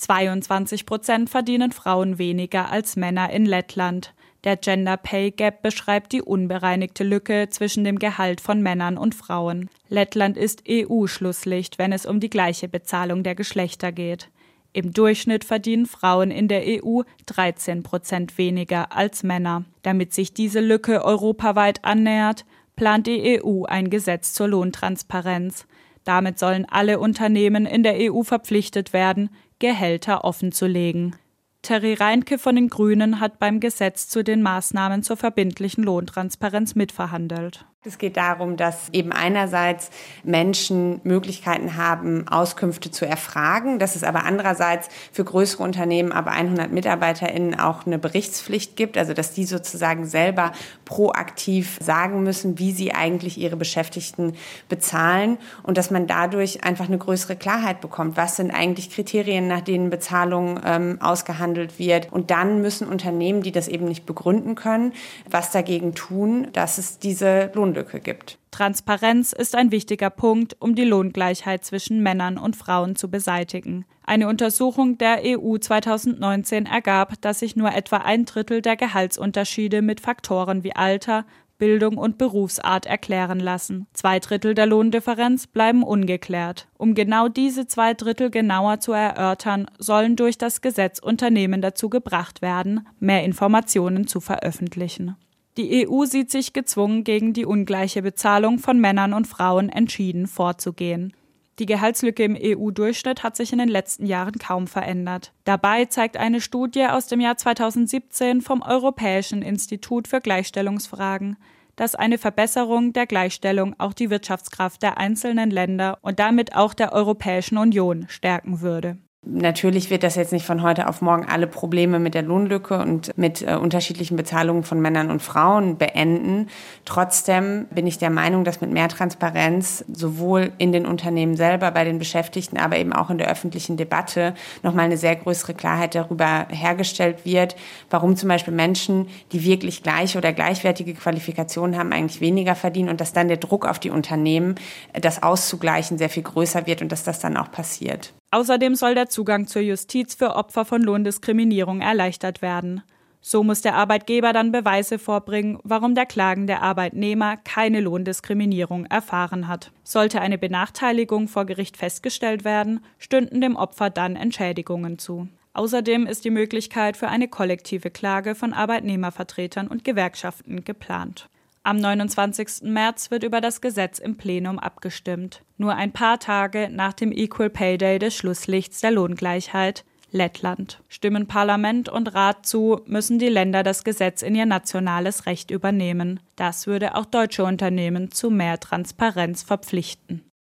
22 Prozent verdienen Frauen weniger als Männer in Lettland. Der Gender Pay Gap beschreibt die unbereinigte Lücke zwischen dem Gehalt von Männern und Frauen. Lettland ist EU-Schlusslicht, wenn es um die gleiche Bezahlung der Geschlechter geht. Im Durchschnitt verdienen Frauen in der EU 13 Prozent weniger als Männer. Damit sich diese Lücke europaweit annähert, plant die EU ein Gesetz zur Lohntransparenz. Damit sollen alle Unternehmen in der EU verpflichtet werden, Gehälter offenzulegen. Terry Reinke von den Grünen hat beim Gesetz zu den Maßnahmen zur verbindlichen Lohntransparenz mitverhandelt. Es geht darum, dass eben einerseits Menschen Möglichkeiten haben, Auskünfte zu erfragen, dass es aber andererseits für größere Unternehmen, aber 100 MitarbeiterInnen auch eine Berichtspflicht gibt, also dass die sozusagen selber proaktiv sagen müssen, wie sie eigentlich ihre Beschäftigten bezahlen und dass man dadurch einfach eine größere Klarheit bekommt. Was sind eigentlich Kriterien, nach denen Bezahlung ähm, ausgehandelt wird? Und dann müssen Unternehmen, die das eben nicht begründen können, was dagegen tun, dass es diese Lohn Lohnlücke gibt. Transparenz ist ein wichtiger Punkt, um die Lohngleichheit zwischen Männern und Frauen zu beseitigen. Eine Untersuchung der EU 2019 ergab, dass sich nur etwa ein Drittel der Gehaltsunterschiede mit Faktoren wie Alter, Bildung und Berufsart erklären lassen. Zwei Drittel der Lohndifferenz bleiben ungeklärt. Um genau diese zwei Drittel genauer zu erörtern, sollen durch das Gesetz Unternehmen dazu gebracht werden, mehr Informationen zu veröffentlichen. Die EU sieht sich gezwungen, gegen die ungleiche Bezahlung von Männern und Frauen entschieden vorzugehen. Die Gehaltslücke im EU-Durchschnitt hat sich in den letzten Jahren kaum verändert. Dabei zeigt eine Studie aus dem Jahr 2017 vom Europäischen Institut für Gleichstellungsfragen, dass eine Verbesserung der Gleichstellung auch die Wirtschaftskraft der einzelnen Länder und damit auch der Europäischen Union stärken würde. Natürlich wird das jetzt nicht von heute auf morgen alle Probleme mit der Lohnlücke und mit äh, unterschiedlichen Bezahlungen von Männern und Frauen beenden. Trotzdem bin ich der Meinung, dass mit mehr Transparenz sowohl in den Unternehmen selber, bei den Beschäftigten, aber eben auch in der öffentlichen Debatte nochmal eine sehr größere Klarheit darüber hergestellt wird, warum zum Beispiel Menschen, die wirklich gleiche oder gleichwertige Qualifikationen haben, eigentlich weniger verdienen und dass dann der Druck auf die Unternehmen, das auszugleichen, sehr viel größer wird und dass das dann auch passiert. Außerdem soll der Zugang zur Justiz für Opfer von Lohndiskriminierung erleichtert werden. So muss der Arbeitgeber dann Beweise vorbringen, warum der klagende Arbeitnehmer keine Lohndiskriminierung erfahren hat. Sollte eine Benachteiligung vor Gericht festgestellt werden, stünden dem Opfer dann Entschädigungen zu. Außerdem ist die Möglichkeit für eine kollektive Klage von Arbeitnehmervertretern und Gewerkschaften geplant. Am 29. März wird über das Gesetz im Plenum abgestimmt. Nur ein paar Tage nach dem Equal Pay Day des Schlusslichts der Lohngleichheit Lettland. Stimmen Parlament und Rat zu, müssen die Länder das Gesetz in ihr nationales Recht übernehmen. Das würde auch deutsche Unternehmen zu mehr Transparenz verpflichten.